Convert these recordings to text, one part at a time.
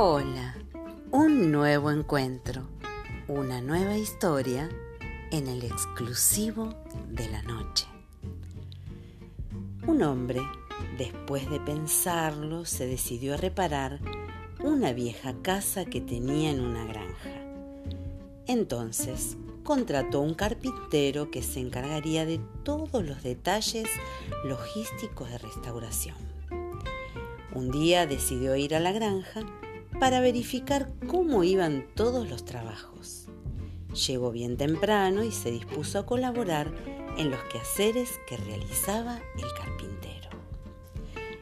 Hola, un nuevo encuentro, una nueva historia en el exclusivo de la noche. Un hombre, después de pensarlo, se decidió a reparar una vieja casa que tenía en una granja. Entonces, contrató un carpintero que se encargaría de todos los detalles logísticos de restauración. Un día decidió ir a la granja para verificar cómo iban todos los trabajos. Llegó bien temprano y se dispuso a colaborar en los quehaceres que realizaba el carpintero.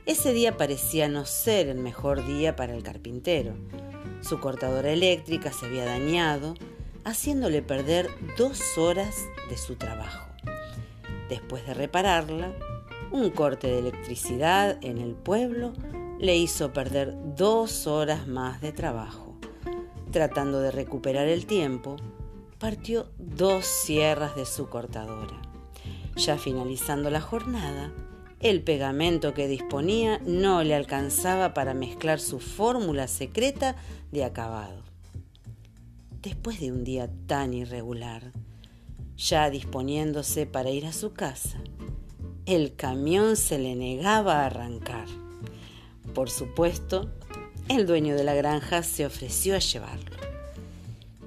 Ese día parecía no ser el mejor día para el carpintero. Su cortadora eléctrica se había dañado, haciéndole perder dos horas de su trabajo. Después de repararla, un corte de electricidad en el pueblo le hizo perder dos horas más de trabajo. Tratando de recuperar el tiempo, partió dos sierras de su cortadora. Ya finalizando la jornada, el pegamento que disponía no le alcanzaba para mezclar su fórmula secreta de acabado. Después de un día tan irregular, ya disponiéndose para ir a su casa, el camión se le negaba a arrancar. Por supuesto, el dueño de la granja se ofreció a llevarlo.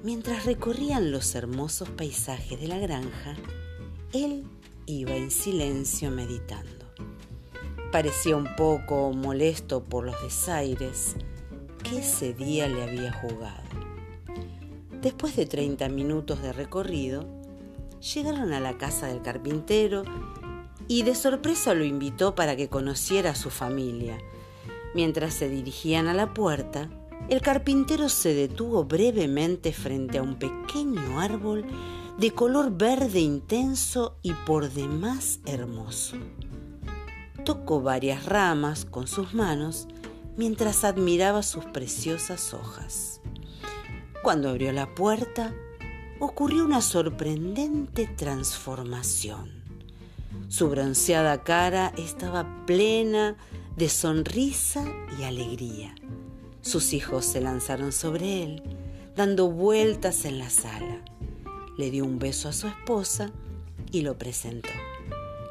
Mientras recorrían los hermosos paisajes de la granja, él iba en silencio meditando. Parecía un poco molesto por los desaires que ese día le había jugado. Después de 30 minutos de recorrido, llegaron a la casa del carpintero y de sorpresa lo invitó para que conociera a su familia, Mientras se dirigían a la puerta, el carpintero se detuvo brevemente frente a un pequeño árbol de color verde intenso y por demás hermoso. Tocó varias ramas con sus manos mientras admiraba sus preciosas hojas. Cuando abrió la puerta, ocurrió una sorprendente transformación. Su bronceada cara estaba plena de sonrisa y alegría. Sus hijos se lanzaron sobre él, dando vueltas en la sala. Le dio un beso a su esposa y lo presentó.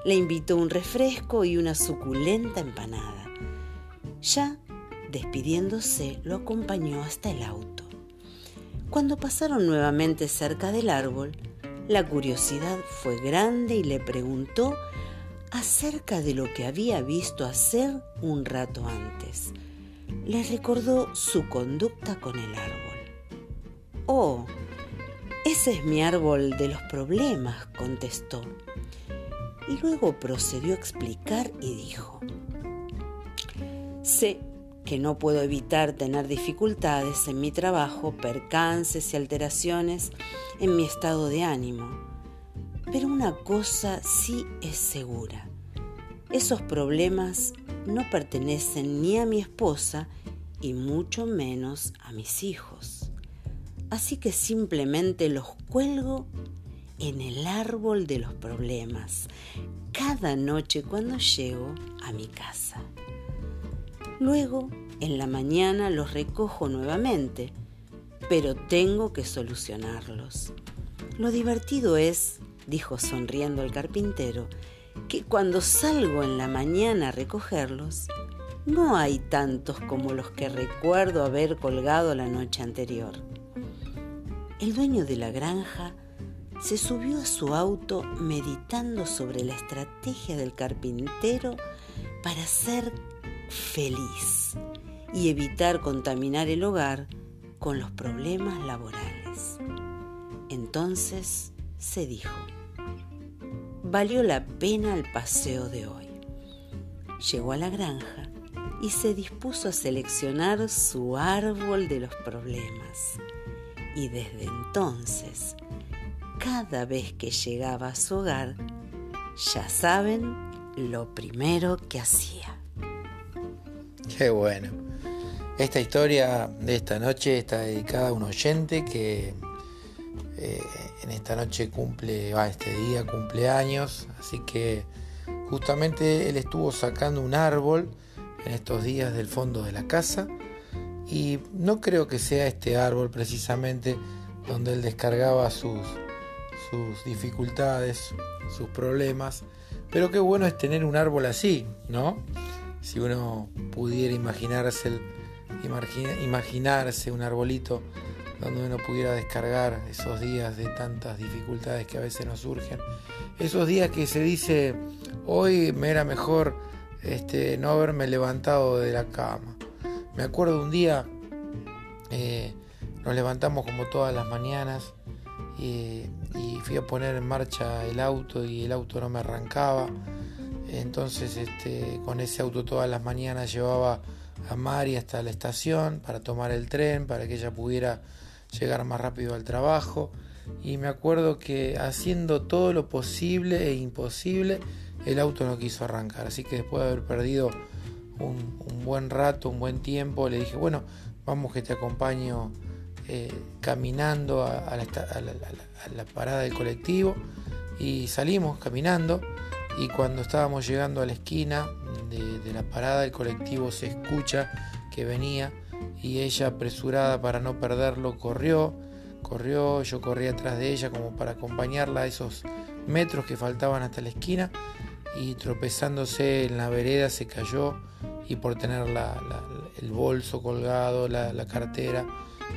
Le invitó un refresco y una suculenta empanada. Ya despidiéndose, lo acompañó hasta el auto. Cuando pasaron nuevamente cerca del árbol, la curiosidad fue grande y le preguntó acerca de lo que había visto hacer un rato antes. Le recordó su conducta con el árbol. Oh, ese es mi árbol de los problemas, contestó. Y luego procedió a explicar y dijo, sé que no puedo evitar tener dificultades en mi trabajo, percances y alteraciones en mi estado de ánimo pero una cosa sí es segura. Esos problemas no pertenecen ni a mi esposa y mucho menos a mis hijos. Así que simplemente los cuelgo en el árbol de los problemas cada noche cuando llego a mi casa. Luego, en la mañana los recojo nuevamente, pero tengo que solucionarlos. Lo divertido es dijo sonriendo el carpintero, que cuando salgo en la mañana a recogerlos, no hay tantos como los que recuerdo haber colgado la noche anterior. El dueño de la granja se subió a su auto meditando sobre la estrategia del carpintero para ser feliz y evitar contaminar el hogar con los problemas laborales. Entonces se dijo, valió la pena el paseo de hoy. Llegó a la granja y se dispuso a seleccionar su árbol de los problemas. Y desde entonces, cada vez que llegaba a su hogar, ya saben lo primero que hacía. Qué bueno. Esta historia de esta noche está dedicada a un oyente que eh, en esta noche cumple, va, este día cumple años, así que justamente él estuvo sacando un árbol en estos días del fondo de la casa Y no creo que sea este árbol precisamente donde él descargaba sus, sus dificultades, sus problemas, pero qué bueno es tener un árbol así, ¿no? Si uno pudiera imaginarse, imaginarse un arbolito donde uno pudiera descargar esos días de tantas dificultades que a veces nos surgen, esos días que se dice, hoy me era mejor este, no haberme levantado de la cama. Me acuerdo un día, eh, nos levantamos como todas las mañanas y, fui a poner en marcha el auto y el auto no me arrancaba. Entonces este, con ese auto todas las mañanas llevaba a Mari hasta la estación para tomar el tren, para que ella pudiera llegar más rápido al trabajo. Y me acuerdo que haciendo todo lo posible e imposible, el auto no quiso arrancar. Así que después de haber perdido un, buen rato, un buen tiempo, le dije, bueno, vamos que te acompaño eh, caminando a, la, parada del colectivo. Y salimos caminando y cuando estábamos llegando a la esquina de, de la parada del colectivo se escucha que venía y ella apresurada para no perderlo corrió, corrió, yo corrí atrás de ella como para acompañarla a esos metros que faltaban hasta la esquina y tropezándose en la vereda se cayó y por tener el bolso colgado, la, cartera,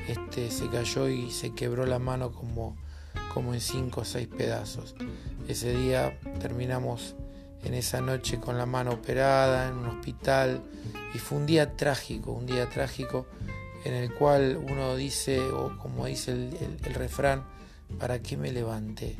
este, se cayó y se quebró la mano como, como en cinco o seis pedazos. Ese día terminamos en esa noche con la mano operada en un hospital y fue un día trágico, un día trágico en el cual uno dice, o como dice el, refrán, ¿para qué me levanté?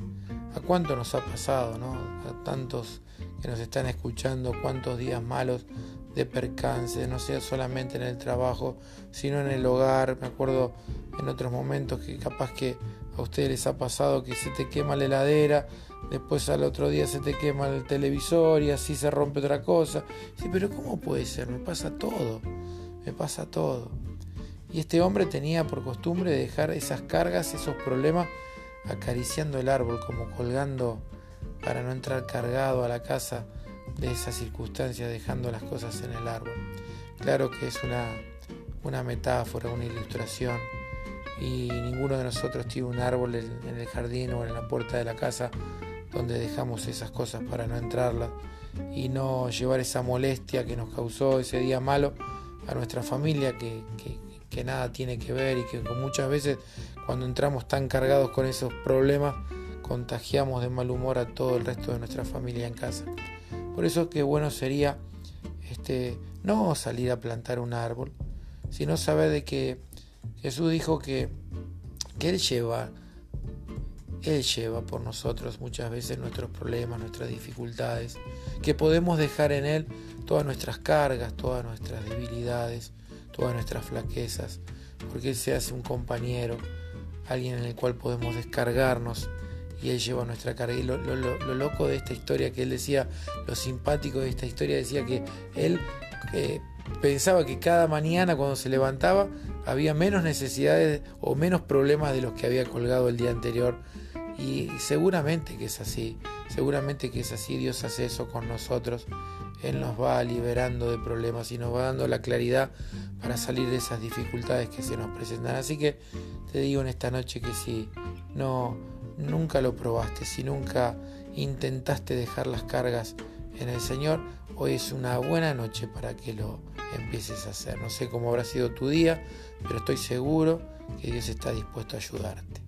¿A cuánto nos ha pasado, no? A tantos que nos están escuchando, cuántos días malos de percance, no sea solamente en el trabajo, sino en el hogar. Me acuerdo en otros momentos que capaz que a ustedes les ha pasado que se te quema la heladera, después al otro día se te quema el televisor y así se rompe otra cosa. Sí, pero ¿cómo puede ser? Me pasa todo, me pasa todo. Y este hombre tenía por costumbre dejar esas cargas, esos problemas, acariciando el árbol, como colgando para no entrar cargado a la casa de esas circunstancias, dejando las cosas en el árbol. Claro que es una, una metáfora, una ilustración y ninguno de nosotros tiene un árbol en el jardín o en la puerta de la casa donde dejamos esas cosas para no entrarlas y no llevar esa molestia que nos causó ese día malo a nuestra familia que, que, nada tiene que ver y que muchas veces cuando entramos tan cargados con esos problemas contagiamos de mal humor a todo el resto de nuestra familia en casa. Por eso que bueno sería este, no salir a plantar un árbol, sino saber de que Jesús dijo que, Él lleva, Él lleva por nosotros muchas veces nuestros problemas, nuestras dificultades, que podemos dejar en Él todas nuestras cargas, todas nuestras debilidades, todas nuestras flaquezas, porque Él se hace un compañero, alguien en el cual podemos descargarnos y Él lleva nuestra carga. Y lo, loco de esta historia que Él decía, lo simpático de esta historia decía que Él eh, pensaba que cada mañana cuando se levantaba había menos necesidades o menos problemas de los que había colgado el día anterior. Y seguramente que es así, seguramente que es así, Dios hace eso con nosotros, Él nos va liberando de problemas y nos va dando la claridad para salir de esas dificultades que se nos presentan. Así que te digo en esta noche que si no, nunca lo probaste, si nunca intentaste dejar las cargas en el Señor, hoy es una buena noche para que lo empieces a hacer. No sé cómo habrá sido tu día, pero estoy seguro que Dios está dispuesto a ayudarte.